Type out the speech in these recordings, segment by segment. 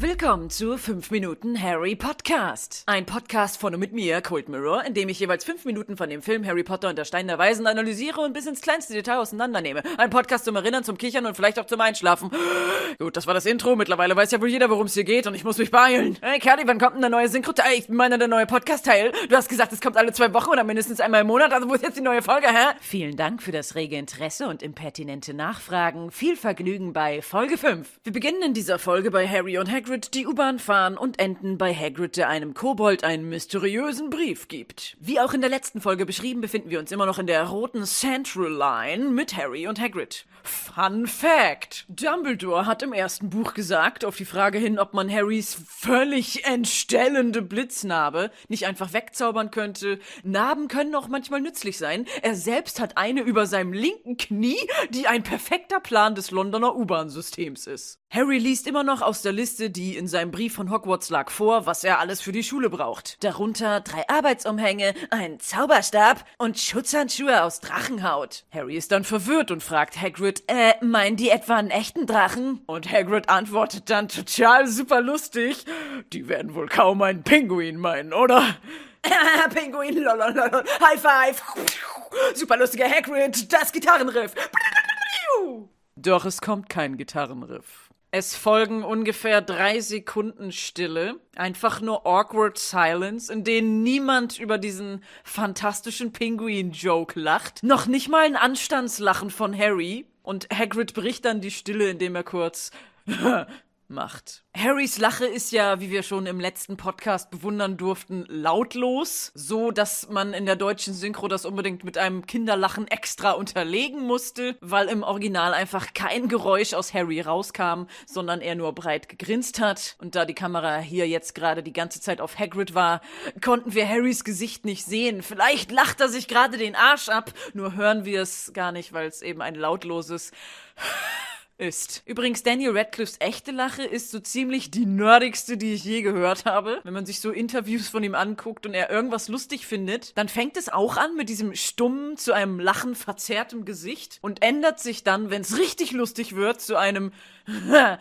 Willkommen zu 5 Minuten Harry Podcast. Ein Podcast von und mit mir, Cold Mirror, in dem ich jeweils 5 Minuten von dem Film Harry Potter und der Stein der Weisen analysiere und bis ins kleinste Detail auseinandernehme. Ein Podcast zum Erinnern, zum Kichern und vielleicht auch zum Einschlafen. Gut, das war das Intro. Mittlerweile weiß ja wohl jeder, worum es hier geht und ich muss mich beeilen. Hey, Kerli, wann kommt denn der neue Synchro-Teil? Ich meine, der neue Podcast-Teil. Du hast gesagt, es kommt alle zwei Wochen oder mindestens einmal im Monat. Also wo ist jetzt die neue Folge, hä? Vielen Dank für das rege Interesse und impertinente Nachfragen. Viel Vergnügen bei Folge 5. Wir beginnen in dieser Folge bei Harry und Hagrid, die U-Bahn fahren und enden bei Hagrid, der einem Kobold einen mysteriösen Brief gibt. Wie auch in der letzten Folge beschrieben, befinden wir uns immer noch in der roten Central Line mit Harry und Hagrid. Fun Fact! Dumbledore hat im ersten Buch gesagt, auf die Frage hin, ob man Harrys völlig entstellende Blitznarbe nicht einfach wegzaubern könnte. Narben können auch manchmal nützlich sein. Er selbst hat eine über seinem linken Knie, die ein perfekter Plan des Londoner U-Bahn-Systems ist. Harry liest immer noch aus der Liste, die in seinem Brief von Hogwarts lag, vor, was er alles für die Schule braucht. Darunter drei Arbeitsumhänge, einen Zauberstab und Schutzhandschuhe aus Drachenhaut. Harry ist dann verwirrt und fragt Hagrid, äh, meinen die etwa einen echten Drachen? Und Hagrid antwortet dann total super lustig, die werden wohl kaum einen Pinguin meinen, oder? Pinguin, lololol, High Five, super lustiger Hagrid, das Gitarrenriff. Doch es kommt kein Gitarrenriff. Es folgen ungefähr drei Sekunden Stille, einfach nur awkward silence, in denen niemand über diesen fantastischen Pinguin-Joke lacht. Noch nicht mal ein Anstandslachen von Harry. Und Hagrid bricht dann die Stille, indem er kurz macht. Harrys Lache ist ja, wie wir schon im letzten Podcast bewundern durften, lautlos, so dass man in der deutschen Synchro das unbedingt mit einem Kinderlachen extra unterlegen musste, weil im Original einfach kein Geräusch aus Harry rauskam, sondern er nur breit gegrinst hat. Und da die Kamera hier jetzt gerade die ganze Zeit auf Hagrid war, konnten wir Harrys Gesicht nicht sehen. Vielleicht lacht er sich gerade den Arsch ab, nur hören wir es gar nicht, weil es eben ein lautloses ist. Übrigens, Daniel Radcliffes echte Lache ist so ziemlich die nerdigste, die ich je gehört habe. Wenn man sich so Interviews von ihm anguckt und er irgendwas lustig findet, dann fängt es auch an mit diesem stummen, zu einem Lachen verzerrtem Gesicht und ändert sich dann, wenn es richtig lustig wird, zu einem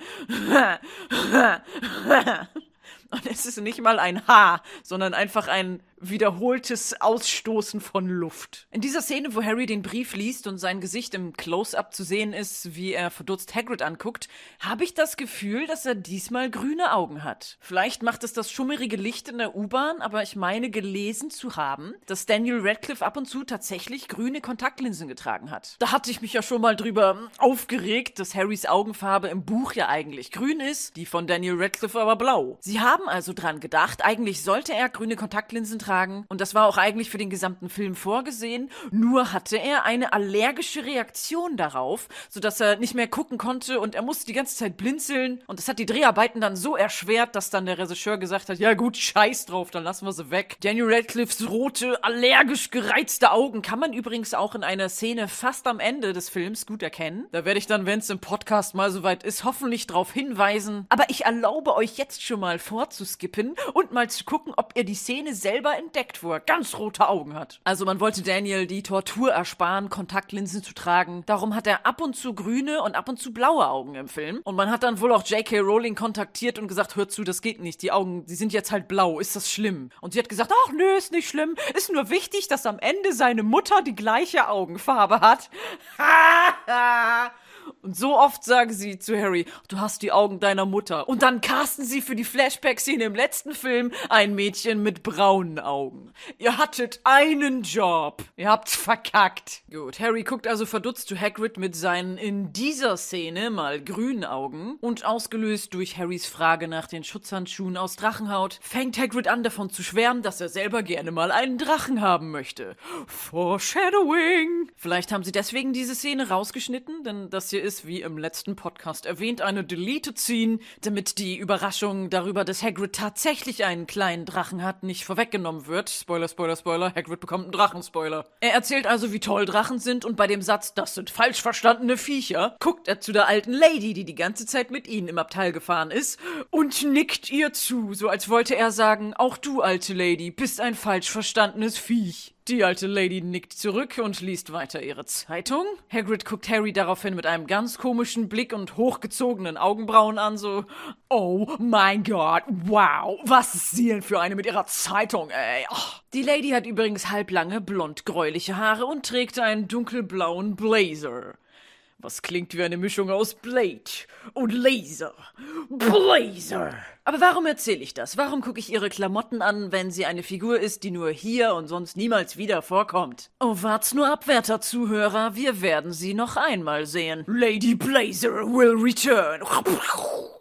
Und es ist nicht mal ein H, sondern einfach ein wiederholtes Ausstoßen von Luft. In dieser Szene, wo Harry den Brief liest und sein Gesicht im Close-up zu sehen ist, wie er verdutzt Hagrid anguckt, habe ich das Gefühl, dass er diesmal grüne Augen hat. Vielleicht macht es das schummerige Licht in der U-Bahn, aber ich meine gelesen zu haben, dass Daniel Radcliffe ab und zu tatsächlich grüne Kontaktlinsen getragen hat. Da hatte ich mich ja schon mal drüber aufgeregt, dass Harrys Augenfarbe im Buch ja eigentlich grün ist, die von Daniel Radcliffe aber blau. Sie haben also dran gedacht, eigentlich sollte er grüne Kontaktlinsen tragen, tragen. Und das war auch eigentlich für den gesamten Film vorgesehen. Nur hatte er eine allergische Reaktion darauf, sodass er nicht mehr gucken konnte und er musste die ganze Zeit blinzeln. Und das hat die Dreharbeiten dann so erschwert, dass dann der Regisseur gesagt hat, ja gut, scheiß drauf, dann lassen wir sie weg. Daniel Radcliffes rote, allergisch gereizte Augen kann man übrigens auch in einer Szene fast am Ende des Films gut erkennen. Da werde ich dann, wenn es im Podcast mal soweit ist, hoffentlich darauf hinweisen. Aber ich erlaube euch jetzt schon mal vorzuskippen und mal zu gucken, ob ihr die Szene selber entdeckt, wo er ganz rote Augen hat. Also man wollte Daniel die Tortur ersparen, Kontaktlinsen zu tragen. Darum hat er ab und zu grüne und ab und zu blaue Augen im Film. Und man hat dann wohl auch J.K. Rowling kontaktiert und gesagt, hör zu, das geht nicht. Die Augen, die sind jetzt halt blau. Ist das schlimm? Und sie hat gesagt, ach nö, ist nicht schlimm. Ist nur wichtig, dass am Ende seine Mutter die gleiche Augenfarbe hat. Und so oft sagen sie zu Harry, du hast die Augen deiner Mutter. Und dann casten sie für die Flashback-Szene im letzten Film ein Mädchen mit braunen Augen. Ihr hattet einen Job. Ihr habt's verkackt. Gut, Harry guckt also verdutzt zu Hagrid mit seinen in dieser Szene mal grünen Augen. Und ausgelöst durch Harrys Frage nach den Schutzhandschuhen aus Drachenhaut, fängt Hagrid an davon zu schwärmen, dass er selber gerne mal einen Drachen haben möchte. Foreshadowing. Vielleicht haben sie deswegen diese Szene rausgeschnitten, denn das hier ist, wie im letzten Podcast erwähnt, eine Deleted Scene, damit die Überraschung darüber, dass Hagrid tatsächlich einen kleinen Drachen hat, nicht vorweggenommen wird. Spoiler, Spoiler, Spoiler, Hagrid bekommt einen Drachenspoiler. Er erzählt also, wie toll Drachen sind und bei dem Satz, das sind falsch verstandene Viecher, guckt er zu der alten Lady, die die ganze Zeit mit ihnen im Abteil gefahren ist, und nickt ihr zu, so als wollte er sagen, auch du, alte Lady, bist ein falsch verstandenes Viech. Die alte Lady nickt zurück und liest weiter ihre Zeitung. Hagrid guckt Harry daraufhin mit einem ganz komischen Blick und hochgezogenen Augenbrauen an, so, oh mein Gott, wow, was ist sie denn für eine mit ihrer Zeitung, ey? Oh. Die Lady hat übrigens halblange, blond-gräuliche Haare und trägt einen dunkelblauen Blazer. Was klingt wie eine Mischung aus Blade und Laser. Blazer! Aber warum erzähle ich das? Warum gucke ich ihre Klamotten an, wenn sie eine Figur ist, die nur hier und sonst niemals wieder vorkommt? Oh, wart's nur ab, werter Zuhörer, wir werden sie noch einmal sehen. Lady Blazer will return.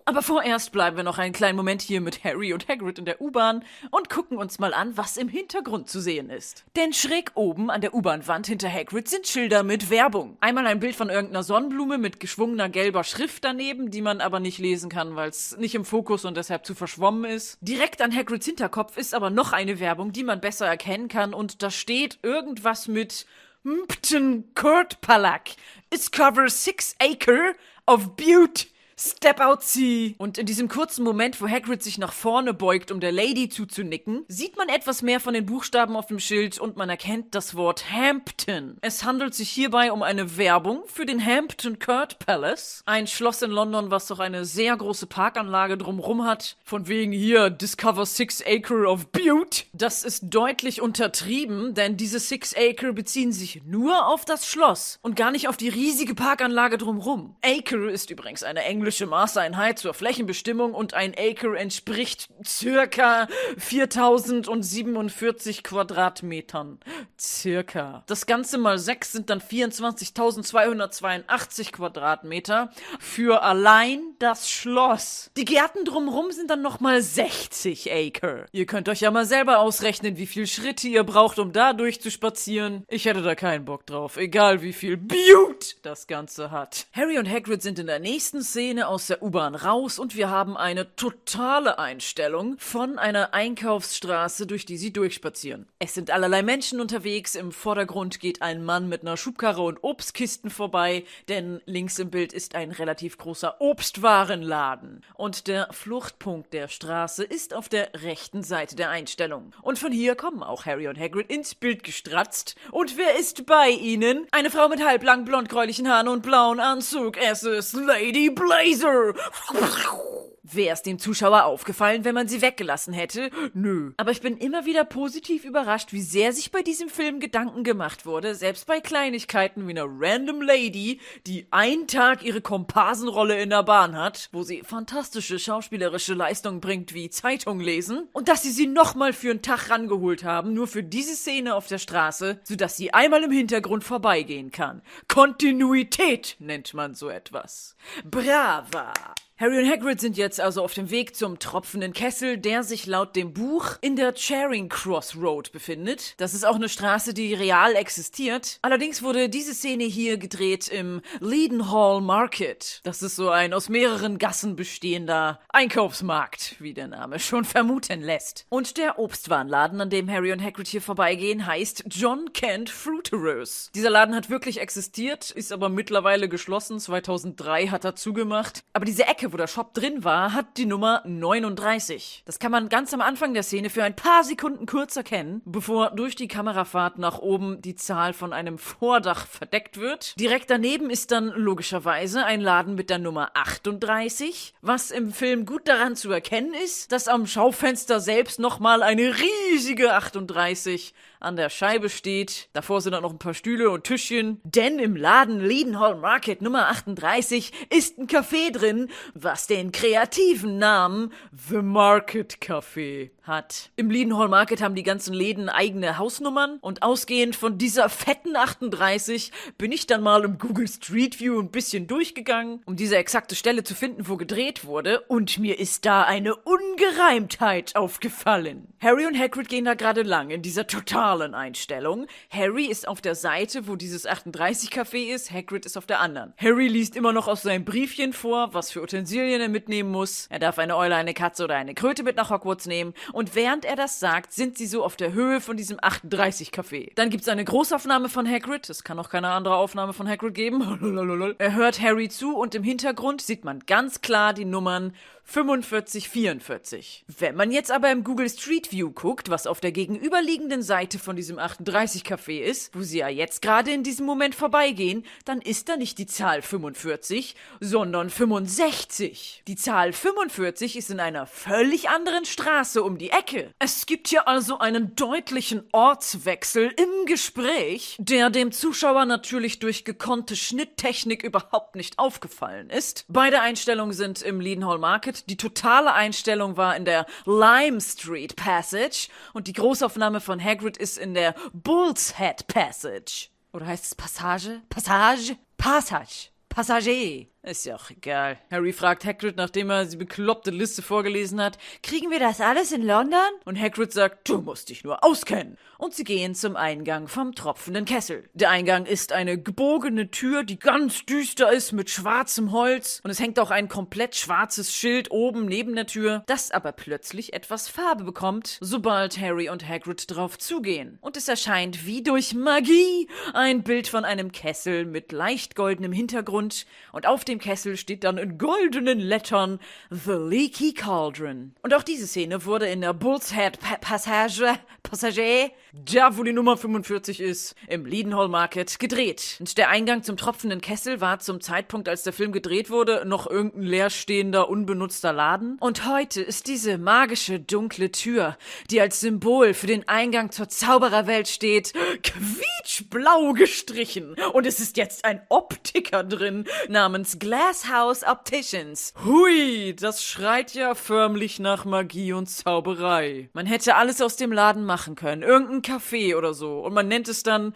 Aber vorerst bleiben wir noch einen kleinen Moment hier mit Harry und Hagrid in der U-Bahn und gucken uns mal an, was im Hintergrund zu sehen ist. Denn schräg oben an der U-Bahn-Wand hinter Hagrid sind Schilder mit Werbung. Einmal ein Bild von irgendeiner Sonnenblume mit geschwungener gelber Schrift daneben, die man aber nicht lesen kann, weil es nicht im Fokus und deshalb zu verschwommen ist. Direkt an Hagrids Hinterkopf ist aber noch eine Werbung, die man besser erkennen kann und da steht irgendwas mit Mpton Kurt Palak. It's cover six acre of beauty. Step out, see! Und in diesem kurzen Moment, wo Hagrid sich nach vorne beugt, um der Lady zuzunicken, sieht man etwas mehr von den Buchstaben auf dem Schild und man erkennt das Wort Hampton. Es handelt sich hierbei um eine Werbung für den Hampton Court Palace, ein Schloss in London, was doch eine sehr große Parkanlage drumrum hat. Von wegen hier Discover Six Acre of Butte. Das ist deutlich untertrieben, denn diese Six Acre beziehen sich nur auf das Schloss und gar nicht auf die riesige Parkanlage drumrum. Acre ist übrigens eine englische englische Maßeinheit zur Flächenbestimmung und ein Acre entspricht circa 4047 Quadratmetern. Circa. Das Ganze mal 6 sind dann 24.282 Quadratmeter für allein das Schloss. Die Gärten drumherum sind dann nochmal 60 Acre. Ihr könnt euch ja mal selber ausrechnen, wie viel Schritte ihr braucht, um da durchzuspazieren. Ich hätte da keinen Bock drauf, egal wie viel Beaut das Ganze hat. Harry und Hagrid sind in der nächsten Szene Szene aus der U-Bahn raus und wir haben eine totale Einstellung von einer Einkaufsstraße, durch die sie durchspazieren. Es sind allerlei Menschen unterwegs, im Vordergrund geht ein Mann mit einer Schubkarre und Obstkisten vorbei, denn links im Bild ist ein relativ großer Obstwarenladen. Und der Fluchtpunkt der Straße ist auf der rechten Seite der Einstellung. Und von hier kommen auch Harry und Hagrid ins Bild gestratzt. Und wer ist bei ihnen? Eine Frau mit halblang blond-gräulichen Haaren und blauen Anzug. Es ist Lady Blaze. Laser. Wäre es dem Zuschauer aufgefallen, wenn man sie weggelassen hätte? Nö. Aber ich bin immer wieder positiv überrascht, wie sehr sich bei diesem Film Gedanken gemacht wurde, selbst bei Kleinigkeiten wie einer random Lady, die einen Tag ihre Komparsenrolle in der Bahn hat, wo sie fantastische schauspielerische Leistungen bringt wie Zeitung lesen, und dass sie sie nochmal für einen Tag rangeholt haben, nur für diese Szene auf der Straße, sodass sie einmal im Hintergrund vorbeigehen kann. Kontinuität nennt man so etwas. Brava! Harry und Hagrid sind jetzt also auf dem Weg zum tropfenden Kessel, der sich laut dem Buch in der Charing Cross Road befindet. Das ist auch eine Straße, die real existiert. Allerdings wurde diese Szene hier gedreht im Leadenhall Market. Das ist so ein aus mehreren Gassen bestehender Einkaufsmarkt, wie der Name schon vermuten lässt. Und der Obstwarenladen, an dem Harry und Hagrid hier vorbeigehen, heißt John Kent Fruiterers. Dieser Laden hat wirklich existiert, ist aber mittlerweile geschlossen. 2003 hat er zugemacht. Aber diese Ecke wo der Shop drin war, hat die Nummer 39. Das kann man ganz am Anfang der Szene für ein paar Sekunden kurz erkennen, bevor durch die Kamerafahrt nach oben die Zahl von einem Vordach verdeckt wird. Direkt daneben ist dann logischerweise ein Laden mit der Nummer 38, was im Film gut daran zu erkennen ist, dass am Schaufenster selbst nochmal eine riesige 38 an der Scheibe steht. Davor sind auch noch ein paar Stühle und Tischchen. Denn im Laden Leadenhall Market Nummer 38 ist ein Café drin, was den kreativen Namen The Market Café hat. Im Leadenhall Market haben die ganzen Läden eigene Hausnummern und ausgehend von dieser fetten 38 bin ich dann mal im Google Street View ein bisschen durchgegangen, um diese exakte Stelle zu finden, wo gedreht wurde und mir ist da eine Ungereimtheit aufgefallen. Harry und Hagrid gehen da gerade lang in dieser totalen Einstellung. Harry ist auf der Seite, wo dieses 38 Café ist, Hagrid ist auf der anderen. Harry liest immer noch aus seinem Briefchen vor, was für Utensilien er mitnehmen muss. Er darf eine Eule, eine Katze oder eine Kröte mit nach Hogwarts nehmen und während er das sagt, sind sie so auf der Höhe von diesem 38 Café. Dann gibt's eine Großaufnahme von Hagrid. Es kann auch keine andere Aufnahme von Hagrid geben. er hört Harry zu und im Hintergrund sieht man ganz klar die Nummern 4544. Wenn man jetzt aber im Google Street View guckt, was auf der gegenüberliegenden Seite von diesem 38 Café ist, wo sie ja jetzt gerade in diesem Moment vorbeigehen, dann ist da nicht die Zahl 45, sondern 65. Die Zahl 45 ist in einer völlig anderen Straße um die Ecke. Es gibt hier also einen deutlichen Ortswechsel im Gespräch, der dem Zuschauer natürlich durch gekonnte Schnitttechnik überhaupt nicht aufgefallen ist. Beide Einstellungen sind im Leadenhall Market. Die totale Einstellung war in der Lime Street Passage und die Großaufnahme von Hagrid ist in der Bull's Head Passage. Oder heißt es Passage? Passage? Passage. Passagier. Ist ja auch egal. Harry fragt Hagrid, nachdem er die bekloppte Liste vorgelesen hat, kriegen wir das alles in London? Und Hagrid sagt, du musst dich nur auskennen. Und sie gehen zum Eingang vom tropfenden Kessel. Der Eingang ist eine gebogene Tür, die ganz düster ist mit schwarzem Holz. Und es hängt auch ein komplett schwarzes Schild oben neben der Tür, das aber plötzlich etwas Farbe bekommt, sobald Harry und Hagrid drauf zugehen. Und es erscheint wie durch Magie ein Bild von einem Kessel mit leicht goldenem Hintergrund und auf dem Kessel steht dann in goldenen Lettern The Leaky Cauldron. Und auch diese Szene wurde in der Bull's Head pa Passage, Passagier, da wo die Nummer 45 ist, im Leadenhall Market gedreht. Und der Eingang zum tropfenden Kessel war zum Zeitpunkt, als der Film gedreht wurde, noch irgendein leerstehender, unbenutzter Laden. Und heute ist diese magische, dunkle Tür, die als Symbol für den Eingang zur Zaubererwelt steht, quietschblau gestrichen. Und es ist jetzt ein Optiker drin namens Glasshouse Opticians. Hui, das schreit ja förmlich nach Magie und Zauberei. Man hätte alles aus dem Laden machen können. Irgendein Café oder so. Und man nennt es dann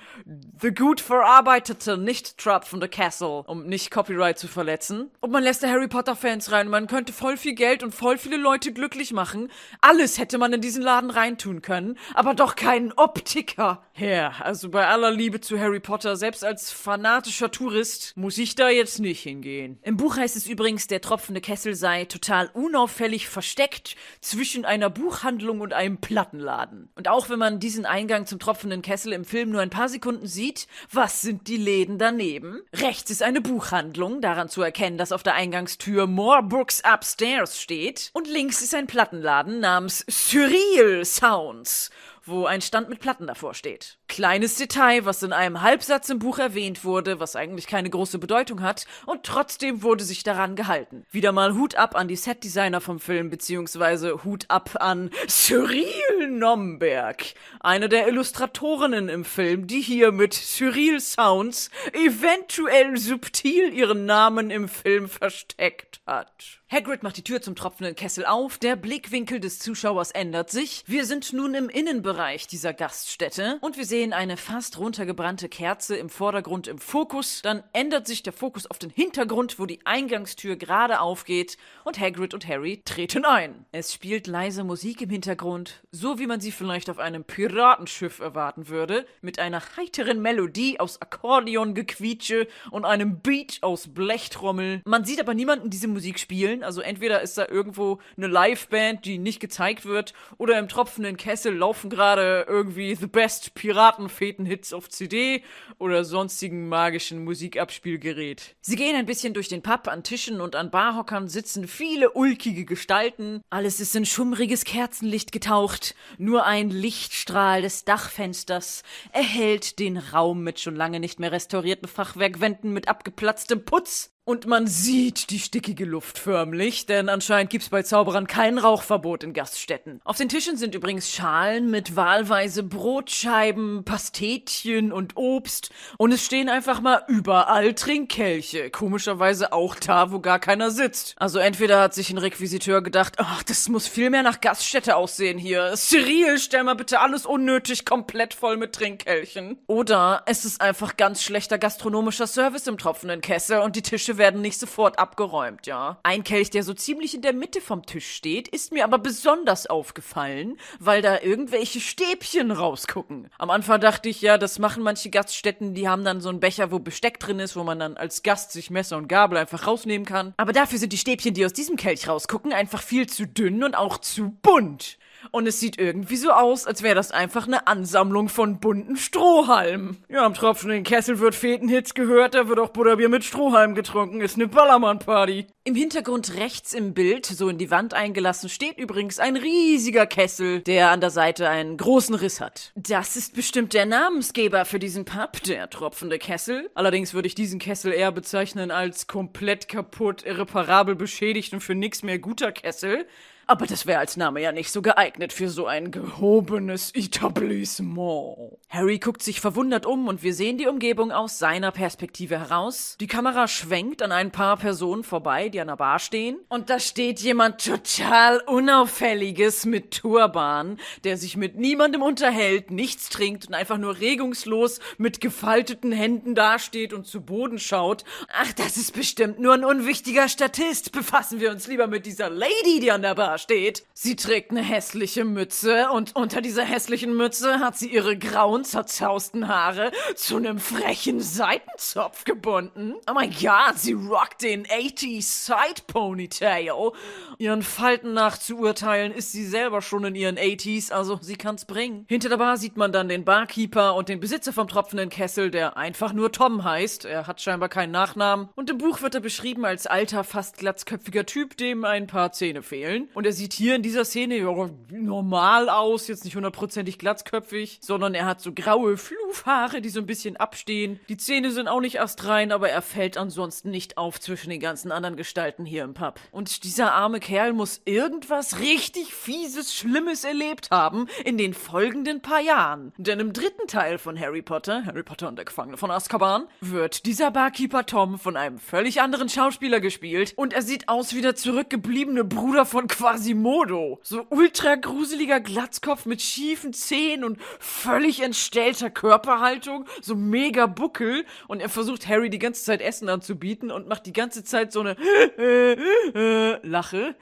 The Good Verarbeitete nicht Tropfende Castle, um nicht Copyright zu verletzen. Und man lässt da Harry Potter Fans rein. Man könnte voll viel Geld und voll viele Leute glücklich machen. Alles hätte man in diesen Laden reintun können. Aber doch keinen Optiker. Ja, also bei aller Liebe zu Harry Potter, selbst als fanatischer Tourist, muss ich da jetzt nicht hingehen. Im Buch heißt es übrigens, der tropfende Kessel sei total unauffällig versteckt zwischen einer Buchhandlung und einem Plattenladen. Und auch wenn man diesen Eingang zum tropfenden Kessel im Film nur ein paar Sekunden sieht, was sind die Läden daneben? Rechts ist eine Buchhandlung, daran zu erkennen, dass auf der Eingangstür More Books Upstairs steht. Und links ist ein Plattenladen namens Surreal Sounds wo ein Stand mit Platten davor steht. Kleines Detail, was in einem Halbsatz im Buch erwähnt wurde, was eigentlich keine große Bedeutung hat, und trotzdem wurde sich daran gehalten. Wieder mal Hut ab an die Setdesigner vom Film, beziehungsweise Hut ab an Cyril Nomberg, eine der Illustratorinnen im Film, die hier mit Cyril Sounds eventuell subtil ihren Namen im Film versteckt hat. Hagrid macht die Tür zum tropfenden Kessel auf, der Blickwinkel des Zuschauers ändert sich. Wir sind nun im Innenbereich dieser Gaststätte und wir sehen eine fast runtergebrannte Kerze im Vordergrund im Fokus. Dann ändert sich der Fokus auf den Hintergrund, wo die Eingangstür gerade aufgeht und Hagrid und Harry treten ein. Es spielt leise Musik im Hintergrund, so wie man sie vielleicht auf einem Piratenschiff erwarten würde, mit einer heiteren Melodie aus Akkordeongequietsche und einem Beat aus Blechtrommel. Man sieht aber niemanden diese Musik spielen, also entweder ist da irgendwo eine Liveband, die nicht gezeigt wird, oder im tropfenden Kessel laufen gerade irgendwie The Best Piratenfeten-Hits auf CD oder sonstigen magischen Musikabspielgerät. Sie gehen ein bisschen durch den Pub, an Tischen und an Barhockern sitzen viele ulkige Gestalten. Alles ist in schummriges Kerzenlicht getaucht. Nur ein Lichtstrahl des Dachfensters erhellt den Raum mit schon lange nicht mehr restaurierten Fachwerkwänden mit abgeplatztem Putz. Und man sieht die stickige Luft förmlich, denn anscheinend gibt's bei Zauberern kein Rauchverbot in Gaststätten. Auf den Tischen sind übrigens Schalen mit wahlweise Brotscheiben, Pastetchen und Obst und es stehen einfach mal überall Trinkkelche. Komischerweise auch da, wo gar keiner sitzt. Also entweder hat sich ein Requisiteur gedacht, ach, das muss viel mehr nach Gaststätte aussehen hier. Cyril, stell mal bitte alles unnötig komplett voll mit Trinkkelchen. Oder es ist einfach ganz schlechter gastronomischer Service im tropfenden Kessel und die Tische werden nicht sofort abgeräumt, ja. Ein Kelch, der so ziemlich in der Mitte vom Tisch steht, ist mir aber besonders aufgefallen, weil da irgendwelche Stäbchen rausgucken. Am Anfang dachte ich, ja, das machen manche Gaststätten, die haben dann so einen Becher, wo Besteck drin ist, wo man dann als Gast sich Messer und Gabel einfach rausnehmen kann. Aber dafür sind die Stäbchen, die aus diesem Kelch rausgucken, einfach viel zu dünn und auch zu bunt. Und es sieht irgendwie so aus, als wäre das einfach eine Ansammlung von bunten Strohhalmen. Ja, am tropfenden Kessel wird Fetenhits gehört, da wird auch Butterbier mit Strohhalmen getrunken. Ist eine Ballermann-Party. Im Hintergrund rechts im Bild, so in die Wand eingelassen, steht übrigens ein riesiger Kessel, der an der Seite einen großen Riss hat. Das ist bestimmt der Namensgeber für diesen Pub, der tropfende Kessel. Allerdings würde ich diesen Kessel eher bezeichnen als komplett kaputt, irreparabel beschädigt und für nix mehr guter Kessel. Aber das wäre als Name ja nicht so geeignet für so ein gehobenes Etablissement. Harry guckt sich verwundert um und wir sehen die Umgebung aus seiner Perspektive heraus. Die Kamera schwenkt an ein paar Personen vorbei, die an der Bar stehen. Und da steht jemand total Unauffälliges mit Turban, der sich mit niemandem unterhält, nichts trinkt und einfach nur regungslos mit gefalteten Händen dasteht und zu Boden schaut. Ach, das ist bestimmt nur ein unwichtiger Statist. Befassen wir uns lieber mit dieser Lady, die an der Bar steht. Sie trägt eine hässliche Mütze und unter dieser hässlichen Mütze hat sie ihre grauen, zerzausten Haare zu einem frechen Seitenzopf gebunden. Oh mein Gott, sie rockt den 80s Side Ponytail. Ihren Falten nach zu urteilen ist sie selber schon in ihren 80s, also sie kann's bringen. Hinter der Bar sieht man dann den Barkeeper und den Besitzer vom tropfenden Kessel, der einfach nur Tom heißt. Er hat scheinbar keinen Nachnamen. Und im Buch wird er beschrieben als alter, fast glatzköpfiger Typ, dem ein paar Zähne fehlen. Und er sieht hier in dieser Szene ja, normal aus, jetzt nicht hundertprozentig glatzköpfig, sondern er hat so graue Flufhaare, die so ein bisschen abstehen. Die Zähne sind auch nicht astrein, aber er fällt ansonsten nicht auf zwischen den ganzen anderen Gestalten hier im Pub. Und dieser arme Kerl muss irgendwas richtig fieses, Schlimmes erlebt haben in den folgenden paar Jahren. Denn im dritten Teil von Harry Potter, Harry Potter und der Gefangene von Azkaban, wird dieser Barkeeper Tom von einem völlig anderen Schauspieler gespielt und er sieht aus wie der zurückgebliebene Bruder von Quasimodo. So ultra gruseliger Glatzkopf mit schiefen Zähnen und völlig entstellter Körperhaltung, so mega Buckel und er versucht Harry die ganze Zeit Essen anzubieten und macht die ganze Zeit so eine Lache.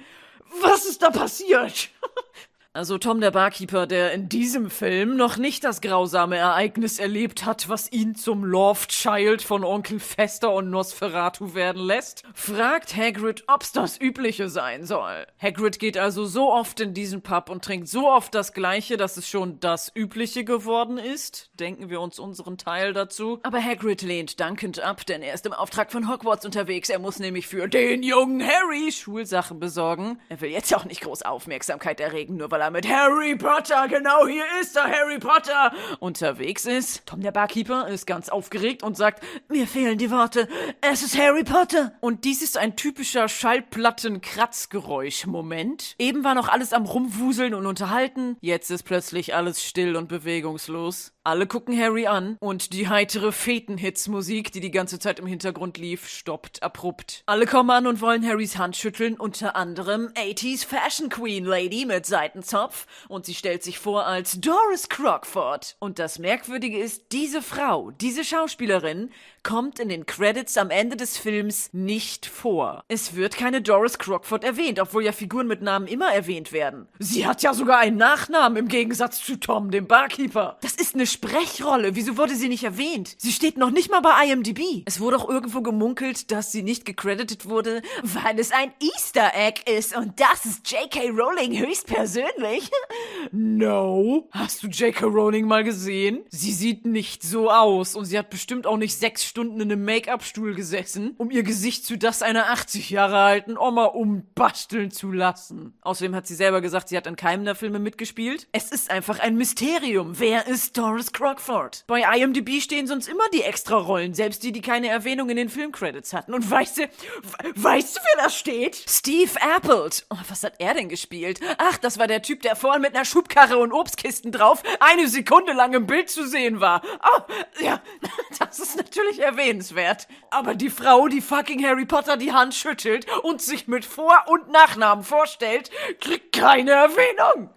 Was ist da passiert? Also Tom der Barkeeper, der in diesem Film noch nicht das grausame Ereignis erlebt hat, was ihn zum Loft-Child von Onkel Fester und Nosferatu werden lässt, fragt Hagrid, ob's das Übliche sein soll. Hagrid geht also so oft in diesen Pub und trinkt so oft das Gleiche, dass es schon das Übliche geworden ist. Denken wir uns unseren Teil dazu. Aber Hagrid lehnt dankend ab, denn er ist im Auftrag von Hogwarts unterwegs. Er muss nämlich für den jungen Harry Schulsachen besorgen. Er will jetzt auch nicht groß Aufmerksamkeit erregen, nur weil er mit Harry Potter, genau hier ist er, Harry Potter, unterwegs ist. Tom der Barkeeper ist ganz aufgeregt und sagt, mir fehlen die Worte, es ist Harry Potter. Und dies ist ein typischer Schallplatten-Kratzgeräusch-Moment. Eben war noch alles am Rumwuseln und unterhalten, jetzt ist plötzlich alles still und bewegungslos. Alle gucken Harry an und die heitere Feten-Hits-Musik, die die ganze Zeit im Hintergrund lief, stoppt abrupt. Alle kommen an und wollen Harrys Hand schütteln, unter anderem 80s Fashion Queen Lady mit Seitenzopf und sie stellt sich vor als Doris Crockford. Und das Merkwürdige ist, diese Frau, diese Schauspielerin, kommt in den Credits am Ende des Films nicht vor. Es wird keine Doris Crockford erwähnt, obwohl ja Figuren mit Namen immer erwähnt werden. Sie hat ja sogar einen Nachnamen im Gegensatz zu Tom, dem Barkeeper. Das ist eine Sprechrolle. Wieso wurde sie nicht erwähnt? Sie steht noch nicht mal bei IMDb. Es wurde auch irgendwo gemunkelt, dass sie nicht gecredited wurde, weil es ein Easter Egg ist und das ist J.K. Rowling höchstpersönlich. no. Hast du J.K. Rowling mal gesehen? Sie sieht nicht so aus und sie hat bestimmt auch nicht sechs Stunden in einem Make-up-Stuhl gesessen, um ihr Gesicht zu das einer 80 Jahre alten Oma umbasteln zu lassen. Außerdem hat sie selber gesagt, sie hat an keinem der Filme mitgespielt. Es ist einfach ein Mysterium. Wer ist Doris Crockford? Bei IMDb stehen sonst immer die Extra-Rollen, selbst die, die keine Erwähnung in den Filmcredits hatten. Und weißt du, weißt du, wer da steht? Steve Appelt. Oh, was hat er denn gespielt? Ach, das war der Typ, der vorhin mit einer Schubkarre und Obstkisten drauf eine Sekunde lang im Bild zu sehen war. Oh, ja, das ist natürlich erwähnenswert. Aber die Frau, die fucking Harry Potter die Hand schüttelt und sich mit Vor- und Nachnamen vorstellt, kriegt keine Erwähnung.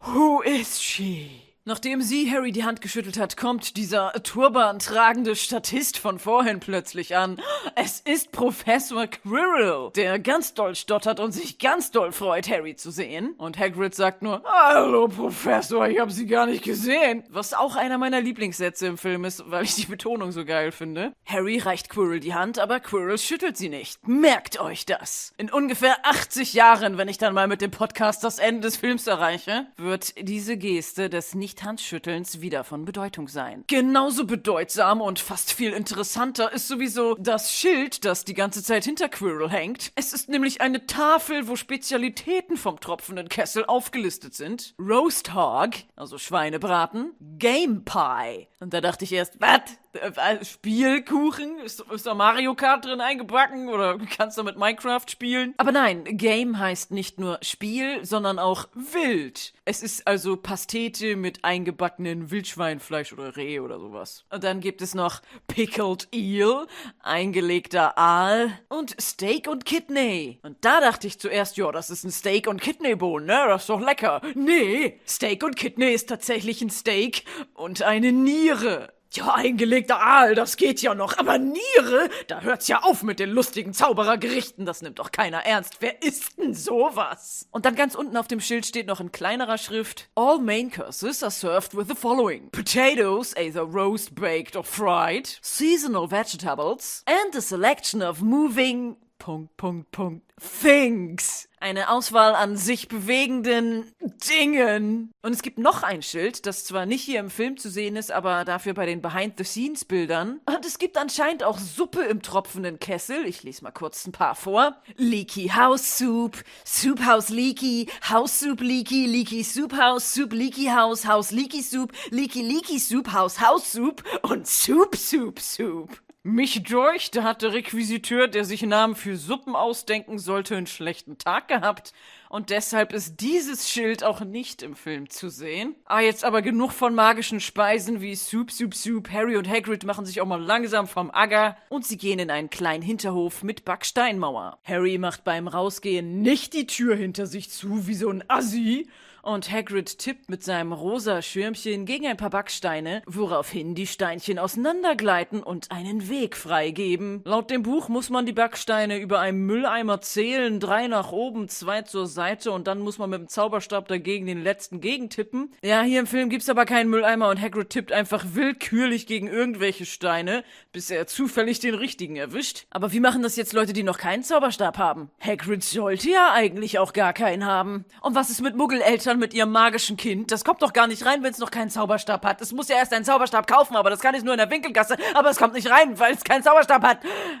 Who is she? Nachdem sie Harry die Hand geschüttelt hat, kommt dieser turban-tragende Statist von vorhin plötzlich an. Es ist Professor Quirrell, der ganz doll stottert und sich ganz doll freut, Harry zu sehen. Und Hagrid sagt nur, Hallo Professor, ich habe Sie gar nicht gesehen. Was auch einer meiner Lieblingssätze im Film ist, weil ich die Betonung so geil finde. Harry reicht Quirrell die Hand, aber Quirrell schüttelt sie nicht. Merkt euch das. In ungefähr 80 Jahren, wenn ich dann mal mit dem Podcast das Ende des Films erreiche, wird diese Geste des nicht Handschüttelns wieder von Bedeutung sein. Genauso bedeutsam und fast viel interessanter ist sowieso das Schild, das die ganze Zeit hinter Quirrell hängt. Es ist nämlich eine Tafel, wo Spezialitäten vom tropfenden Kessel aufgelistet sind. Roast Hog, also Schweinebraten, Game Pie. Und da dachte ich erst, was? Äh, Spielkuchen? Ist, ist da Mario Kart drin eingebacken oder kannst du mit Minecraft spielen? Aber nein, Game heißt nicht nur Spiel, sondern auch wild. Es ist also Pastete mit eingebackenen Wildschweinfleisch oder Reh oder sowas. Und dann gibt es noch Pickled Eel, eingelegter Aal und Steak und Kidney. Und da dachte ich zuerst, ja, das ist ein Steak und Kidneybohnen, ne? Das ist doch lecker. Nee, Steak und Kidney ist tatsächlich ein Steak und eine Niere. Ja, eingelegter Aal, das geht ja noch, aber Niere, da hört's ja auf mit den lustigen Zauberergerichten, das nimmt doch keiner ernst. Wer isst denn sowas? Und dann ganz unten auf dem Schild steht noch in kleinerer Schrift: All main courses are served with the following: Potatoes, either roast, baked or fried, seasonal vegetables, and a selection of moving Punkt, Punkt, Punkt. Things. Eine Auswahl an sich bewegenden Dingen. Und es gibt noch ein Schild, das zwar nicht hier im Film zu sehen ist, aber dafür bei den Behind-the-Scenes-Bildern. Und es gibt anscheinend auch Suppe im tropfenden Kessel. Ich lese mal kurz ein paar vor. Leaky House Soup, Soup House Leaky, House Soup Leaky, Leaky Soup House, Soup Leaky House, House Leaky Soup, Leaky Leaky Soup, House House Soup und Soup Soup Soup. Mich durch, da hat der Requisiteur, der sich Namen für Suppen ausdenken sollte, einen schlechten Tag gehabt. Und deshalb ist dieses Schild auch nicht im Film zu sehen. Ah, jetzt aber genug von magischen Speisen wie Soup, Soup, Soup. Harry und Hagrid machen sich auch mal langsam vom Acker und sie gehen in einen kleinen Hinterhof mit Backsteinmauer. Harry macht beim Rausgehen nicht die Tür hinter sich zu wie so ein Assi, und Hagrid tippt mit seinem rosa Schirmchen gegen ein paar Backsteine, woraufhin die Steinchen auseinandergleiten und einen Weg freigeben. Laut dem Buch muss man die Backsteine über einem Mülleimer zählen, drei nach oben, zwei zur Seite und dann muss man mit dem Zauberstab dagegen den letzten gegentippen. Ja, hier im Film gibt's aber keinen Mülleimer und Hagrid tippt einfach willkürlich gegen irgendwelche Steine, bis er zufällig den richtigen erwischt. Aber wie machen das jetzt Leute, die noch keinen Zauberstab haben? Hagrid sollte ja eigentlich auch gar keinen haben. Und was ist mit Muggeleltern? Eltern mit ihrem magischen Kind. Das kommt doch gar nicht rein, wenn es noch keinen Zauberstab hat. Es muss ja erst einen Zauberstab kaufen, aber das kann es nur in der Winkelgasse. Aber es kommt nicht rein, weil es keinen Zauberstab hat.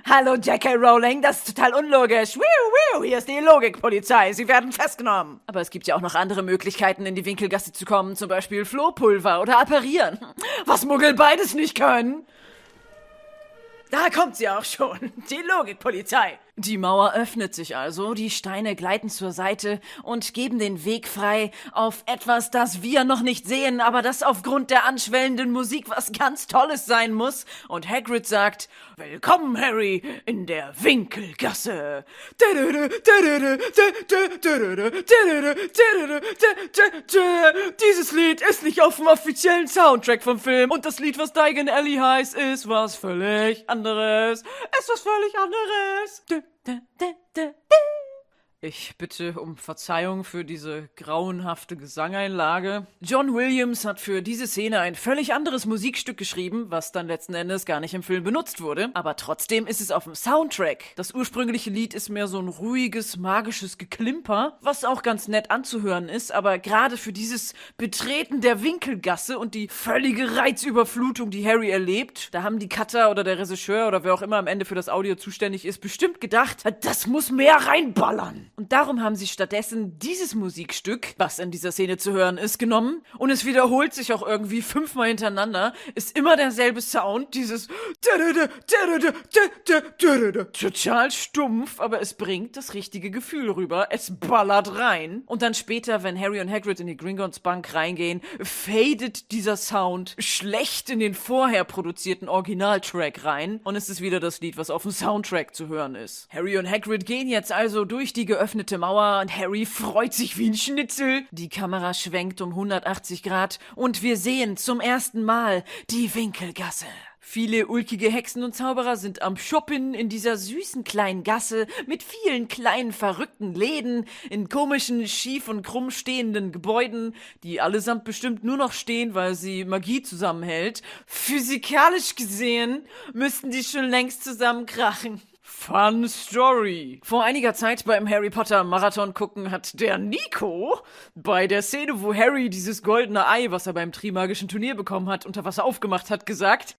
Hallo, J.K. Rowling, das ist total unlogisch. Wiu, wiu, hier ist die Logikpolizei. Sie werden festgenommen. Aber es gibt ja auch noch andere Möglichkeiten, in die Winkelgasse zu kommen. Zum Beispiel Flohpulver oder apparieren. Was Muggel beides nicht können. Da kommt sie auch schon. Die Logikpolizei. Die Mauer öffnet sich also, die Steine gleiten zur Seite und geben den Weg frei auf etwas, das wir noch nicht sehen, aber das aufgrund der anschwellenden Musik was ganz Tolles sein muss. Und Hagrid sagt, Willkommen, Harry, in der Winkelgasse. Dieses Lied ist nicht auf dem offiziellen Soundtrack vom Film und das Lied, was Diagon Alley heißt, ist was völlig anderes. Ist was völlig anderes. 噔噔噔噔 Ich bitte um Verzeihung für diese grauenhafte Gesangeinlage. John Williams hat für diese Szene ein völlig anderes Musikstück geschrieben, was dann letzten Endes gar nicht im Film benutzt wurde. Aber trotzdem ist es auf dem Soundtrack. Das ursprüngliche Lied ist mehr so ein ruhiges, magisches Geklimper, was auch ganz nett anzuhören ist, aber gerade für dieses Betreten der Winkelgasse und die völlige Reizüberflutung, die Harry erlebt, da haben die Cutter oder der Regisseur oder wer auch immer am Ende für das Audio zuständig ist, bestimmt gedacht, das muss mehr reinballern. Und darum haben sie stattdessen dieses Musikstück, was in dieser Szene zu hören ist, genommen. Und es wiederholt sich auch irgendwie fünfmal hintereinander. Ist immer derselbe Sound, dieses total stumpf, aber es bringt das richtige Gefühl rüber. Es ballert rein. Und dann später, wenn Harry und Hagrid in die Gringotts Bank reingehen, fadet dieser Sound schlecht in den vorher produzierten Originaltrack rein. Und es ist wieder das Lied, was auf dem Soundtrack zu hören ist. Harry und Hagrid gehen jetzt also durch die geöffnete geöffnete Mauer und Harry freut sich wie ein Schnitzel. Die Kamera schwenkt um 180 Grad und wir sehen zum ersten Mal die Winkelgasse. Viele ulkige Hexen und Zauberer sind am Shoppen in dieser süßen kleinen Gasse mit vielen kleinen verrückten Läden in komischen, schief und krumm stehenden Gebäuden, die allesamt bestimmt nur noch stehen, weil sie Magie zusammenhält. Physikalisch gesehen müssten die schon längst zusammenkrachen. Fun Story. Vor einiger Zeit beim Harry Potter Marathon gucken hat der Nico bei der Szene, wo Harry dieses goldene Ei, was er beim Trimagischen Turnier bekommen hat, unter Wasser aufgemacht hat, gesagt,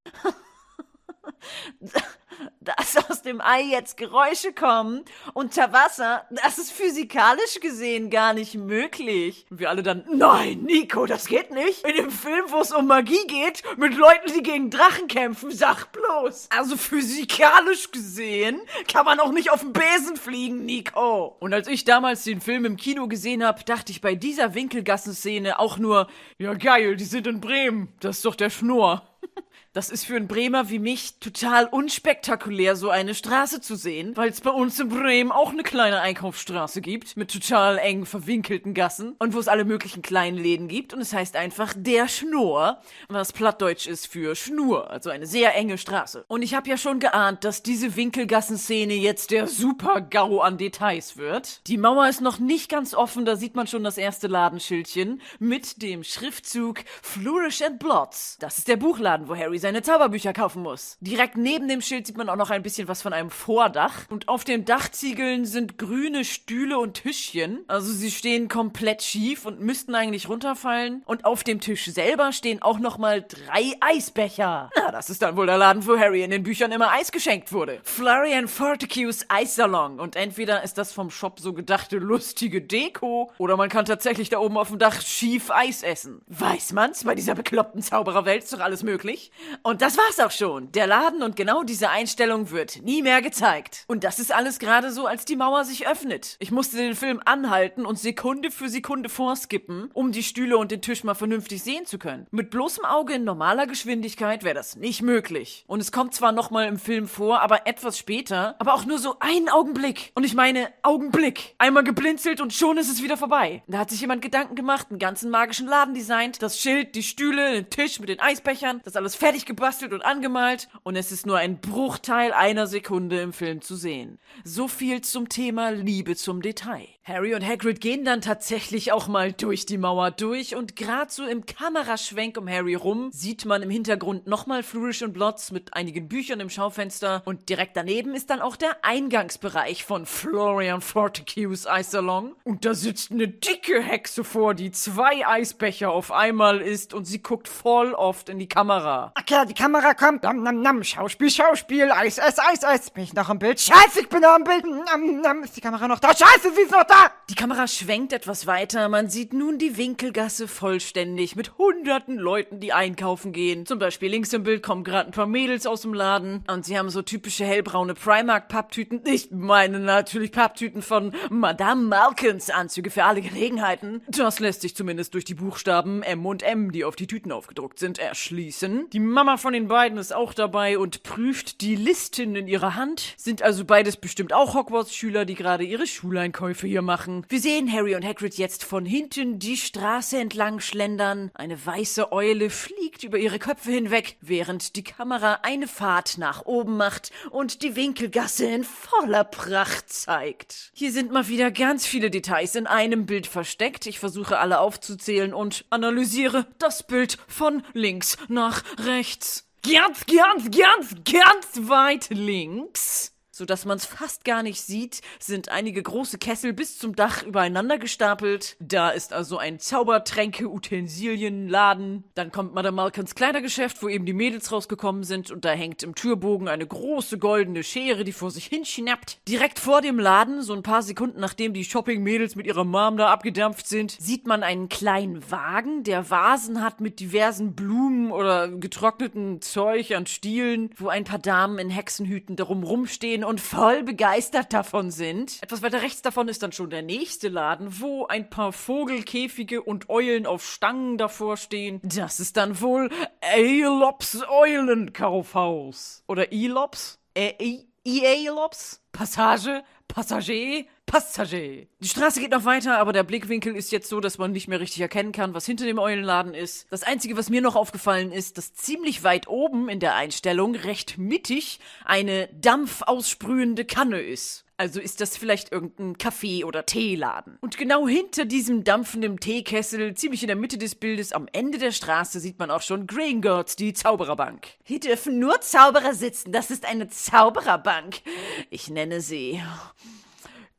dass aus dem Ei jetzt Geräusche kommen unter Wasser, das ist physikalisch gesehen gar nicht möglich. Und wir alle dann, nein, Nico, das geht nicht. In dem Film, wo es um Magie geht, mit Leuten, die gegen Drachen kämpfen, sag bloß. Also physikalisch gesehen kann man auch nicht auf dem Besen fliegen, Nico. Und als ich damals den Film im Kino gesehen habe, dachte ich bei dieser Winkelgassenszene auch nur, ja geil, die sind in Bremen. Das ist doch der Schnur. Das ist für einen Bremer wie mich total unspektakulär, so eine Straße zu sehen, weil es bei uns in Bremen auch eine kleine Einkaufsstraße gibt, mit total eng verwinkelten Gassen und wo es alle möglichen kleinen Läden gibt und es heißt einfach der Schnur, was plattdeutsch ist für Schnur, also eine sehr enge Straße. Und ich habe ja schon geahnt, dass diese Winkelgassenszene jetzt der Super-GAU an Details wird. Die Mauer ist noch nicht ganz offen, da sieht man schon das erste Ladenschildchen mit dem Schriftzug Flourish and Blots. Das ist der Buchladen, wo Harry seine Zauberbücher kaufen muss. Direkt neben dem Schild sieht man auch noch ein bisschen was von einem Vordach. Und auf den Dachziegeln sind grüne Stühle und Tischchen. Also sie stehen komplett schief und müssten eigentlich runterfallen. Und auf dem Tisch selber stehen auch noch mal drei Eisbecher. Na, das ist dann wohl der Laden, wo Harry in den Büchern immer Eis geschenkt wurde. Florian Fortescues Eissalon. Und entweder ist das vom Shop so gedachte lustige Deko oder man kann tatsächlich da oben auf dem Dach schief Eis essen. Weiß man's? Bei dieser bekloppten Zaubererwelt ist doch alles möglich. Und das war's auch schon. Der Laden und genau diese Einstellung wird nie mehr gezeigt. Und das ist alles gerade so, als die Mauer sich öffnet. Ich musste den Film anhalten und Sekunde für Sekunde vorskippen, um die Stühle und den Tisch mal vernünftig sehen zu können. Mit bloßem Auge in normaler Geschwindigkeit wäre das nicht möglich. Und es kommt zwar nochmal im Film vor, aber etwas später, aber auch nur so einen Augenblick. Und ich meine Augenblick. Einmal geblinzelt und schon ist es wieder vorbei. Da hat sich jemand Gedanken gemacht, einen ganzen magischen Laden designt, das Schild, die Stühle, den Tisch mit den Eisbechern, das alles fertig gebastelt und angemalt und es ist nur ein Bruchteil einer Sekunde im Film zu sehen. So viel zum Thema Liebe zum Detail. Harry und Hagrid gehen dann tatsächlich auch mal durch die Mauer durch und gerade so im Kameraschwenk um Harry rum sieht man im Hintergrund nochmal Flourish und Blots mit einigen Büchern im Schaufenster und direkt daneben ist dann auch der Eingangsbereich von Florian Fortescues Eissalon und da sitzt eine dicke Hexe vor, die zwei Eisbecher auf einmal isst und sie guckt voll oft in die Kamera. Okay, die Kamera kommt. Nam, nam, nam. Schauspiel, Schauspiel. Eis, Eis, Eis, Eis. Bin ich noch im Bild? Scheiße, ich bin noch im Bild. Nam, nam. Ist die Kamera noch da? Scheiße, sie ist noch da. Die Kamera schwenkt etwas weiter. Man sieht nun die Winkelgasse vollständig mit hunderten Leuten, die einkaufen gehen. Zum Beispiel links im Bild kommen gerade ein paar Mädels aus dem Laden und sie haben so typische hellbraune Primark-Papptüten. Ich meine natürlich Papptüten von Madame Malkins Anzüge für alle Gelegenheiten. Das lässt sich zumindest durch die Buchstaben M und M, die auf die Tüten aufgedruckt sind, erschließen. Die Mama von den beiden ist auch dabei und prüft die Listen in ihrer Hand. Sind also beides bestimmt auch Hogwarts-Schüler, die gerade ihre Schuleinkäufe hier machen. Wir sehen Harry und Hagrid jetzt von hinten die Straße entlang schlendern. Eine weiße Eule fliegt über ihre Köpfe hinweg, während die Kamera eine Fahrt nach oben macht und die Winkelgasse in voller Pracht zeigt. Hier sind mal wieder ganz viele Details in einem Bild versteckt. Ich versuche alle aufzuzählen und analysiere das Bild von links nach rechts. Ganz, ganz, ganz, ganz weit links so dass man es fast gar nicht sieht, sind einige große Kessel bis zum Dach übereinander gestapelt. Da ist also ein Zaubertränke-Utensilienladen. Dann kommt Madame Malkins Kleidergeschäft, wo eben die Mädels rausgekommen sind und da hängt im Türbogen eine große goldene Schere, die vor sich hinschnappt. Direkt vor dem Laden, so ein paar Sekunden nachdem die Shopping-Mädels mit ihrer Mom da abgedampft sind, sieht man einen kleinen Wagen, der Vasen hat mit diversen Blumen oder getrockneten Zeug an Stielen, wo ein paar Damen in Hexenhüten darum rumstehen und voll begeistert davon sind. Etwas weiter rechts davon ist dann schon der nächste Laden, wo ein paar Vogelkäfige und Eulen auf Stangen davor stehen. Das ist dann wohl Aelops Eulenkaufhaus. Oder Elops? Äh, Elops? Passage? Passagier? Passagier. Die Straße geht noch weiter, aber der Blickwinkel ist jetzt so, dass man nicht mehr richtig erkennen kann, was hinter dem Eulenladen ist. Das Einzige, was mir noch aufgefallen ist, dass ziemlich weit oben in der Einstellung, recht mittig, eine dampfaussprühende Kanne ist. Also ist das vielleicht irgendein Kaffee- oder Teeladen. Und genau hinter diesem dampfenden Teekessel, ziemlich in der Mitte des Bildes, am Ende der Straße, sieht man auch schon Gringotts, die Zaubererbank. Hier dürfen nur Zauberer sitzen. Das ist eine Zaubererbank. Ich nenne sie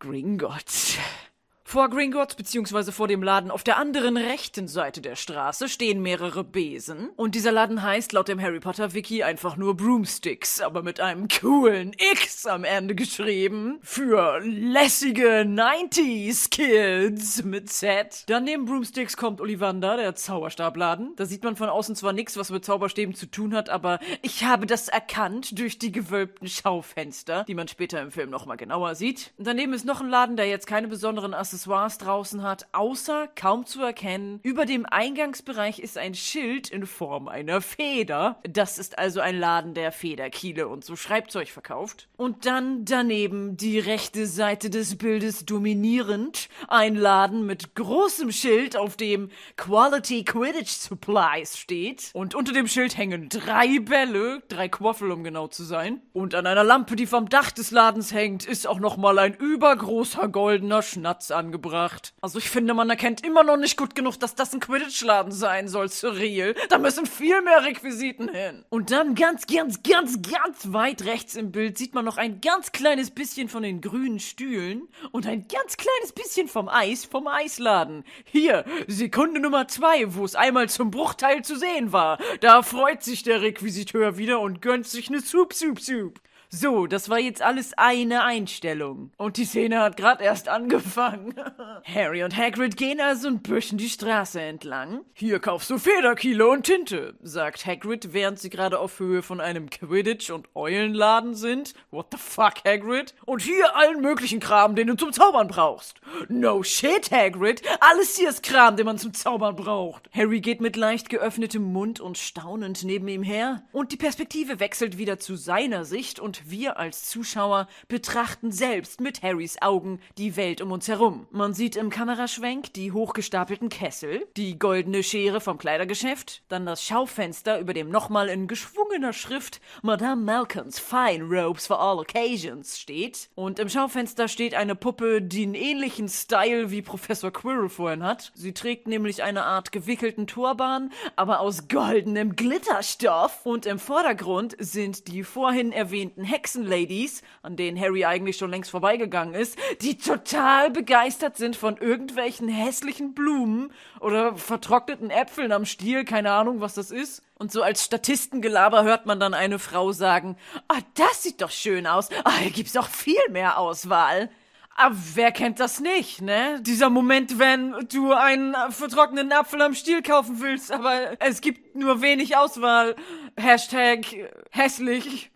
Gringotts. Vor Gringotts bzw. vor dem Laden auf der anderen rechten Seite der Straße stehen mehrere Besen. Und dieser Laden heißt laut dem Harry Potter Wiki einfach nur Broomsticks, aber mit einem coolen X am Ende geschrieben. Für lässige 90s Kids mit Z. Dann neben Broomsticks kommt Ollivander, der Zauberstabladen. Da sieht man von außen zwar nichts, was mit Zauberstäben zu tun hat, aber ich habe das erkannt durch die gewölbten Schaufenster, die man später im Film nochmal genauer sieht. Daneben ist noch ein Laden, der jetzt keine besonderen Accessoires Accessoires draußen hat, außer kaum zu erkennen. Über dem Eingangsbereich ist ein Schild in Form einer Feder. Das ist also ein Laden, der Federkiele und so Schreibzeug verkauft. Und dann daneben die rechte Seite des Bildes dominierend ein Laden mit großem Schild, auf dem Quality Quidditch Supplies steht. Und unter dem Schild hängen drei Bälle, drei Quaffel, um genau zu sein. Und an einer Lampe, die vom Dach des Ladens hängt, ist auch nochmal ein übergroßer goldener Schnatz angebracht angebracht. Also ich finde, man erkennt immer noch nicht gut genug, dass das ein Quidditch-Laden sein soll, surreal. Da müssen viel mehr Requisiten hin. Und dann ganz, ganz, ganz, ganz weit rechts im Bild sieht man noch ein ganz kleines bisschen von den grünen Stühlen und ein ganz kleines bisschen vom Eis vom Eisladen. Hier, Sekunde Nummer zwei, wo es einmal zum Bruchteil zu sehen war. Da freut sich der Requisiteur wieder und gönnt sich ne Soup, Soup, Soup. So, das war jetzt alles eine Einstellung. Und die Szene hat gerade erst angefangen. Harry und Hagrid gehen also ein bisschen die Straße entlang. Hier kaufst du Federkiele und Tinte, sagt Hagrid, während sie gerade auf Höhe von einem Quidditch- und Eulenladen sind. What the fuck, Hagrid? Und hier allen möglichen Kram, den du zum Zaubern brauchst. No shit, Hagrid. Alles hier ist Kram, den man zum Zaubern braucht. Harry geht mit leicht geöffnetem Mund und staunend neben ihm her. Und die Perspektive wechselt wieder zu seiner Sicht und wir als Zuschauer betrachten selbst mit Harrys Augen die Welt um uns herum. Man sieht im Kameraschwenk die hochgestapelten Kessel, die goldene Schere vom Kleidergeschäft, dann das Schaufenster, über dem nochmal in geschwungener Schrift Madame Malcolms Fine Robes for All Occasions steht. Und im Schaufenster steht eine Puppe, die einen ähnlichen Style wie Professor Quirrell vorhin hat. Sie trägt nämlich eine Art gewickelten Turban, aber aus goldenem Glitterstoff. Und im Vordergrund sind die vorhin erwähnten Hexenladies, an denen Harry eigentlich schon längst vorbeigegangen ist, die total begeistert sind von irgendwelchen hässlichen Blumen oder vertrockneten Äpfeln am Stiel, keine Ahnung, was das ist. Und so als Statistengelaber hört man dann eine Frau sagen, ah, das sieht doch schön aus. Ah, hier gibt's doch viel mehr Auswahl. Aber wer kennt das nicht, ne? Dieser Moment, wenn du einen vertrockneten Apfel am Stiel kaufen willst, aber es gibt nur wenig Auswahl. Hashtag hässlich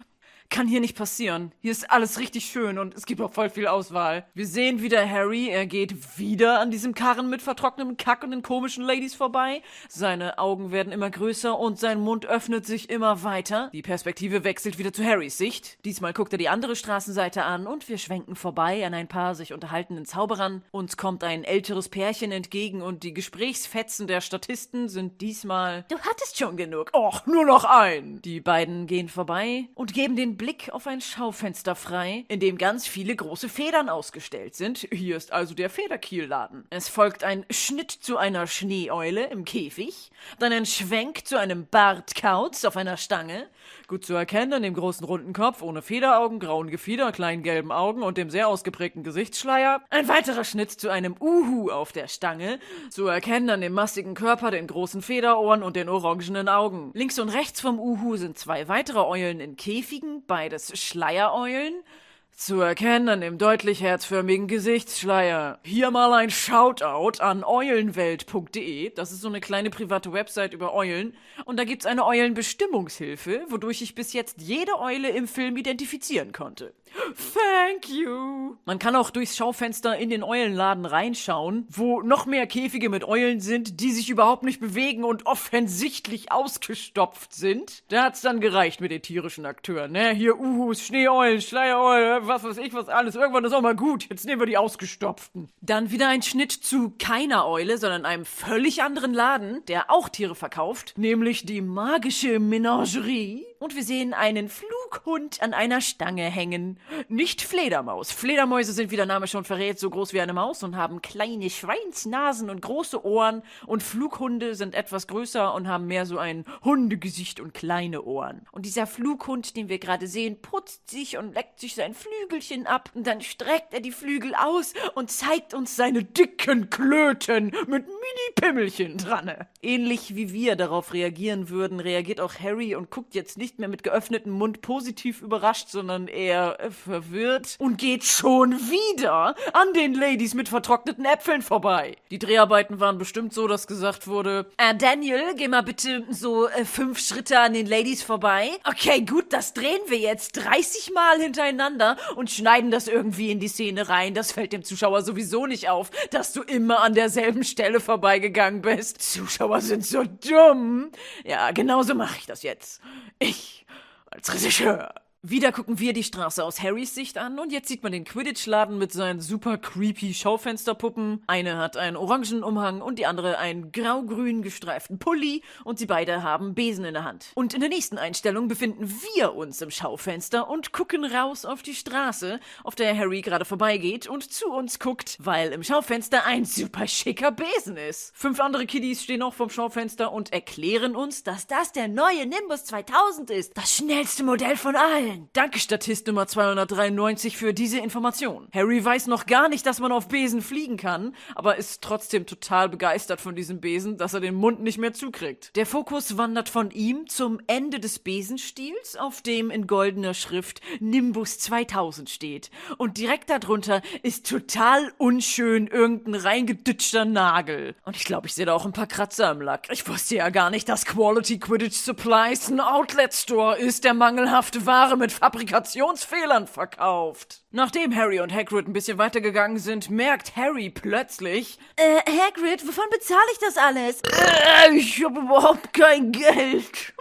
kann hier nicht passieren. Hier ist alles richtig schön und es gibt auch voll viel Auswahl. Wir sehen wieder Harry, er geht wieder an diesem Karren mit vertrocknetem Kack und den komischen Ladies vorbei. Seine Augen werden immer größer und sein Mund öffnet sich immer weiter. Die Perspektive wechselt wieder zu Harrys Sicht. Diesmal guckt er die andere Straßenseite an und wir schwenken vorbei an ein paar sich unterhaltenden Zauberern. Uns kommt ein älteres Pärchen entgegen und die Gesprächsfetzen der Statisten sind diesmal Du hattest schon genug. Och, nur noch ein. Die beiden gehen vorbei und geben den Blick auf ein Schaufenster frei, in dem ganz viele große Federn ausgestellt sind. Hier ist also der Federkielladen. Es folgt ein Schnitt zu einer Schneeeule im Käfig, dann ein Schwenk zu einem Bartkauz auf einer Stange, gut zu erkennen an dem großen runden Kopf ohne Federaugen, grauen Gefieder, kleinen gelben Augen und dem sehr ausgeprägten Gesichtsschleier, ein weiterer Schnitt zu einem Uhu auf der Stange, zu erkennen an dem massigen Körper, den großen Federohren und den orangenen Augen. Links und rechts vom Uhu sind zwei weitere Eulen in Käfigen, beides Schleiereulen. Zu erkennen an dem deutlich herzförmigen Gesichtsschleier. Hier mal ein Shoutout an eulenwelt.de. Das ist so eine kleine private Website über Eulen. Und da gibt's eine Eulenbestimmungshilfe, wodurch ich bis jetzt jede Eule im Film identifizieren konnte. Thank you. Man kann auch durchs Schaufenster in den Eulenladen reinschauen, wo noch mehr Käfige mit Eulen sind, die sich überhaupt nicht bewegen und offensichtlich ausgestopft sind. Da hat's dann gereicht mit den tierischen Akteuren, ne? Hier Uhus, Schneeeulen, Schleiereulen, was weiß ich was alles. Irgendwann ist auch mal gut. Jetzt nehmen wir die ausgestopften. Dann wieder ein Schnitt zu keiner Eule, sondern einem völlig anderen Laden, der auch Tiere verkauft, nämlich die magische Menagerie. Und wir sehen einen Flughund an einer Stange hängen. Nicht Fledermaus. Fledermäuse sind, wie der Name schon verrät, so groß wie eine Maus und haben kleine Schweinsnasen und große Ohren. Und Flughunde sind etwas größer und haben mehr so ein Hundegesicht und kleine Ohren. Und dieser Flughund, den wir gerade sehen, putzt sich und leckt sich sein Flügelchen ab. Und dann streckt er die Flügel aus und zeigt uns seine dicken Klöten mit Mini-Pimmelchen dran. Ähnlich wie wir darauf reagieren würden, reagiert auch Harry und guckt jetzt nicht mehr mit geöffnetem Mund positiv überrascht, sondern eher verwirrt und geht schon wieder an den Ladies mit vertrockneten Äpfeln vorbei. Die Dreharbeiten waren bestimmt so, dass gesagt wurde, äh, Daniel, geh mal bitte so äh, fünf Schritte an den Ladies vorbei. Okay, gut, das drehen wir jetzt 30 Mal hintereinander und schneiden das irgendwie in die Szene rein. Das fällt dem Zuschauer sowieso nicht auf, dass du immer an derselben Stelle vorbeigegangen bist. Zuschauer sind so dumm. Ja, genauso mache ich das jetzt. Ich als Regisseur. Wieder gucken wir die Straße aus Harrys Sicht an und jetzt sieht man den Quidditch-Laden mit seinen super creepy Schaufensterpuppen. Eine hat einen orangen Umhang und die andere einen grau-grün gestreiften Pulli und sie beide haben Besen in der Hand. Und in der nächsten Einstellung befinden wir uns im Schaufenster und gucken raus auf die Straße, auf der Harry gerade vorbeigeht und zu uns guckt, weil im Schaufenster ein super schicker Besen ist. Fünf andere Kiddies stehen auch vom Schaufenster und erklären uns, dass das der neue Nimbus 2000 ist. Das schnellste Modell von allen. Danke, Statist Nummer 293, für diese Information. Harry weiß noch gar nicht, dass man auf Besen fliegen kann, aber ist trotzdem total begeistert von diesem Besen, dass er den Mund nicht mehr zukriegt. Der Fokus wandert von ihm zum Ende des Besenstiels, auf dem in goldener Schrift Nimbus 2000 steht. Und direkt darunter ist total unschön irgendein reingedütschter Nagel. Und ich glaube, ich sehe da auch ein paar Kratzer im Lack. Ich wusste ja gar nicht, dass Quality Quidditch Supplies ein Outlet Store ist, der mangelhafte Ware mit Fabrikationsfehlern verkauft. Nachdem Harry und Hagrid ein bisschen weitergegangen sind, merkt Harry plötzlich, Äh, Hagrid, wovon bezahle ich das alles? äh, ich habe überhaupt kein Geld.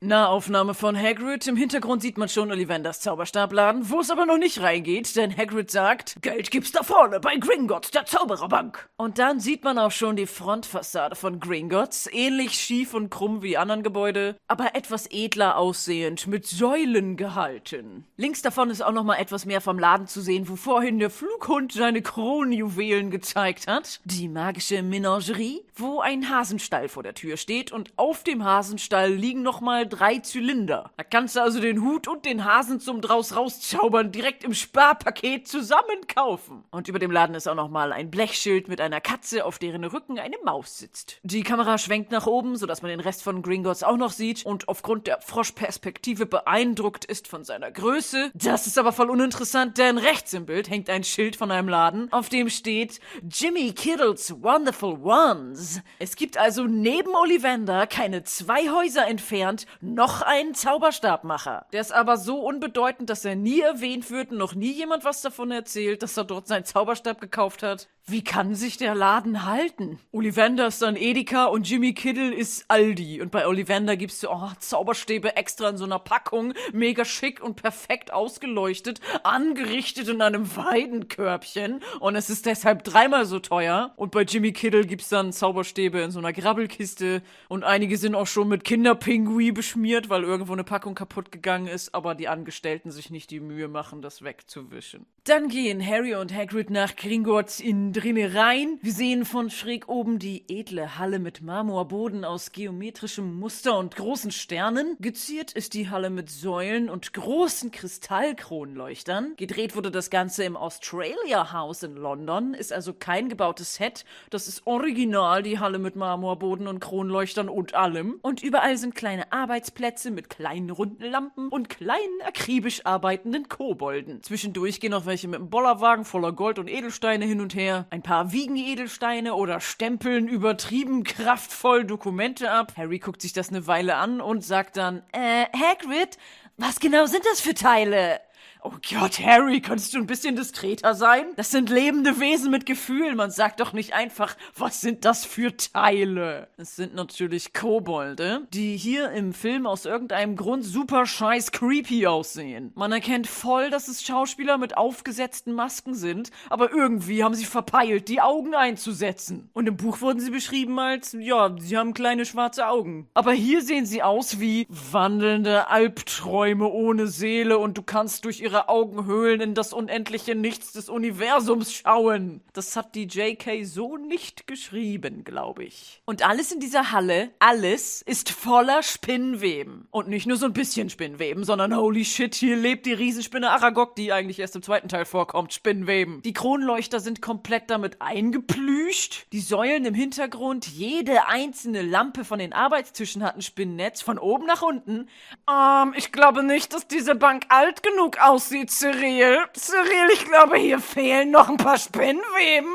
Nahaufnahme von Hagrid. Im Hintergrund sieht man schon Ollivanders Zauberstabladen, wo es aber noch nicht reingeht, denn Hagrid sagt, Geld gibt's da vorne bei Gringotts, der Zaubererbank. Und dann sieht man auch schon die Frontfassade von Gringotts, ähnlich schief und krumm wie anderen Gebäude, aber etwas edler aussehend, mit Säulen gehalten. Links davon ist auch noch mal etwas mehr vom Laden zu sehen, wo vorhin der Flughund seine Kronjuwelen gezeigt hat. Die magische Menagerie, wo ein Hasenstall vor der Tür steht und auf dem Hasenstall liegen noch mal drei Zylinder. Da kannst du also den Hut und den Hasen zum draus rauszaubern direkt im Sparpaket zusammen kaufen. Und über dem Laden ist auch noch mal ein Blechschild mit einer Katze, auf deren Rücken eine Maus sitzt. Die Kamera schwenkt nach oben, sodass man den Rest von Gringotts auch noch sieht und aufgrund der Froschperspektive beeindruckt ist von seiner Größe. Das ist aber voll uninteressant, denn rechts im Bild hängt ein Schild von einem Laden, auf dem steht Jimmy Kiddles Wonderful Ones. Es gibt also neben Ollivander keine zwei Häuser entfernt noch einen Zauberstabmacher. Der ist aber so unbedeutend, dass er nie erwähnt wird und noch nie jemand was davon erzählt, dass er dort seinen Zauberstab gekauft hat. Wie kann sich der Laden halten? Ollivander ist dann Edeka und Jimmy Kiddle ist Aldi. Und bei Ollivander gibt's so oh, Zauberstäbe extra in so einer Packung, mega schick und perfekt ausgeleuchtet, angerichtet in einem Weidenkörbchen. Und es ist deshalb dreimal so teuer. Und bei Jimmy Kiddle gibt's dann Zauberstäbe in so einer Grabbelkiste. Und einige sind auch schon mit Kinderpingui beschmiert, weil irgendwo eine Packung kaputt gegangen ist, aber die Angestellten sich nicht die Mühe machen, das wegzuwischen. Dann gehen Harry und Hagrid nach Gringotts in drinne rein. Wir sehen von schräg oben die edle Halle mit Marmorboden aus geometrischem Muster und großen Sternen. Geziert ist die Halle mit Säulen und großen Kristallkronleuchtern. Gedreht wurde das Ganze im Australia House in London, ist also kein gebautes Set. Das ist original die Halle mit Marmorboden und Kronleuchtern und allem. Und überall sind kleine Arbeitsplätze mit kleinen runden Lampen und kleinen akribisch arbeitenden Kobolden. Zwischendurch gehen auch welche mit einem Bollerwagen voller Gold und Edelsteine hin und her. Ein paar wiegen Edelsteine oder stempeln übertrieben kraftvoll Dokumente ab. Harry guckt sich das eine Weile an und sagt dann, Äh, Hagrid, was genau sind das für Teile? Oh Gott, Harry, könntest du ein bisschen diskreter sein? Das sind lebende Wesen mit Gefühlen. Man sagt doch nicht einfach, was sind das für Teile? Es sind natürlich Kobolde, die hier im Film aus irgendeinem Grund super scheiß creepy aussehen. Man erkennt voll, dass es Schauspieler mit aufgesetzten Masken sind, aber irgendwie haben sie verpeilt, die Augen einzusetzen. Und im Buch wurden sie beschrieben als, ja, sie haben kleine schwarze Augen. Aber hier sehen sie aus wie wandelnde Albträume ohne Seele und du kannst durch ihre ihre Augenhöhlen in das unendliche Nichts des Universums schauen. Das hat die JK so nicht geschrieben, glaube ich. Und alles in dieser Halle, alles ist voller Spinnweben. Und nicht nur so ein bisschen Spinnweben, sondern holy shit, hier lebt die Riesenspinne Aragog, die eigentlich erst im zweiten Teil vorkommt. Spinnweben. Die Kronleuchter sind komplett damit eingeplüscht. Die Säulen im Hintergrund, jede einzelne Lampe von den Arbeitstischen hat ein Spinnnetz von oben nach unten. Ähm, ich glaube nicht, dass diese Bank alt genug aussieht aussieht, Cyril. Cyril, ich glaube, hier fehlen noch ein paar Spinnweben.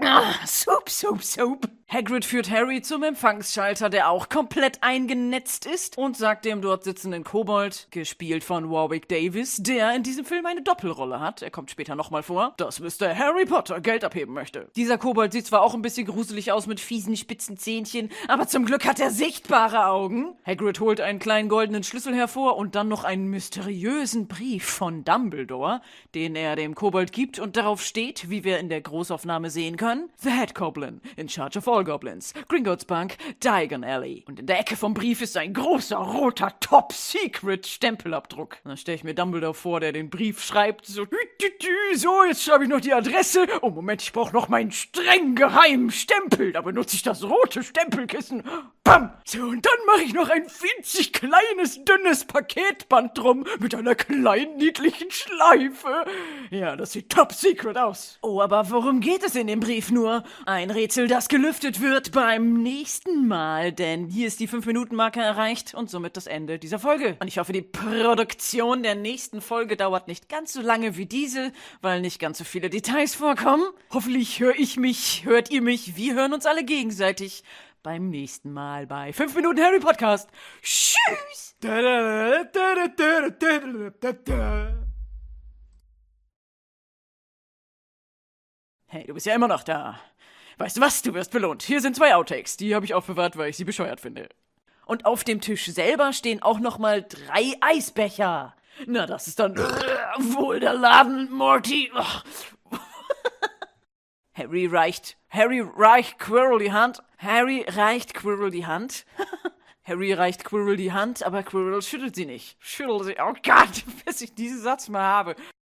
Ah, Soup, Soup, Soup. Hagrid führt Harry zum Empfangsschalter, der auch komplett eingenetzt ist, und sagt dem dort sitzenden Kobold, gespielt von Warwick Davis, der in diesem Film eine Doppelrolle hat, er kommt später nochmal vor, dass Mr. Harry Potter Geld abheben möchte. Dieser Kobold sieht zwar auch ein bisschen gruselig aus mit fiesen, spitzen Zähnchen, aber zum Glück hat er sichtbare Augen. Hagrid holt einen kleinen goldenen Schlüssel hervor und dann noch einen mysteriösen Brief von Dumbledore, den er dem Kobold gibt und darauf steht, wie wir in der Großaufnahme sehen können, The Head Goblin, in charge of Goblins, Gringotts Bank, Diagon Alley. Und in der Ecke vom Brief ist ein großer roter Top-Secret-Stempelabdruck. Dann stelle ich mir Dumbledore vor, der den Brief schreibt, so, so, jetzt schreibe ich noch die Adresse. Oh, Moment, ich brauche noch meinen streng geheimen Stempel. Da benutze ich das rote Stempelkissen. Bam! So, und dann mache ich noch ein winzig kleines, dünnes Paketband drum mit einer kleinen, niedlichen Schleife. Ja, das sieht top secret aus. Oh, aber worum geht es in dem Brief nur? Ein Rätsel, das gelüftet wird beim nächsten Mal, denn hier ist die 5-Minuten-Marke erreicht und somit das Ende dieser Folge. Und ich hoffe, die Produktion der nächsten Folge dauert nicht ganz so lange wie diese, weil nicht ganz so viele Details vorkommen. Hoffentlich höre ich mich, hört ihr mich, wir hören uns alle gegenseitig beim nächsten Mal bei 5 Minuten Harry Podcast. Tschüss! Hey, du bist ja immer noch da. Weißt du was? Du wirst belohnt. Hier sind zwei Outtakes. Die habe ich aufbewahrt, weil ich sie bescheuert finde. Und auf dem Tisch selber stehen auch noch mal drei Eisbecher. Na, das ist dann wohl der Laden, Morty. Harry reicht, Harry reicht Quirrell die Hand. Harry reicht Quirrell die Hand. Harry reicht Quirrell die Hand, aber Quirrell schüttelt sie nicht. Schüttelt sie. Oh Gott, bis ich diesen Satz mal habe.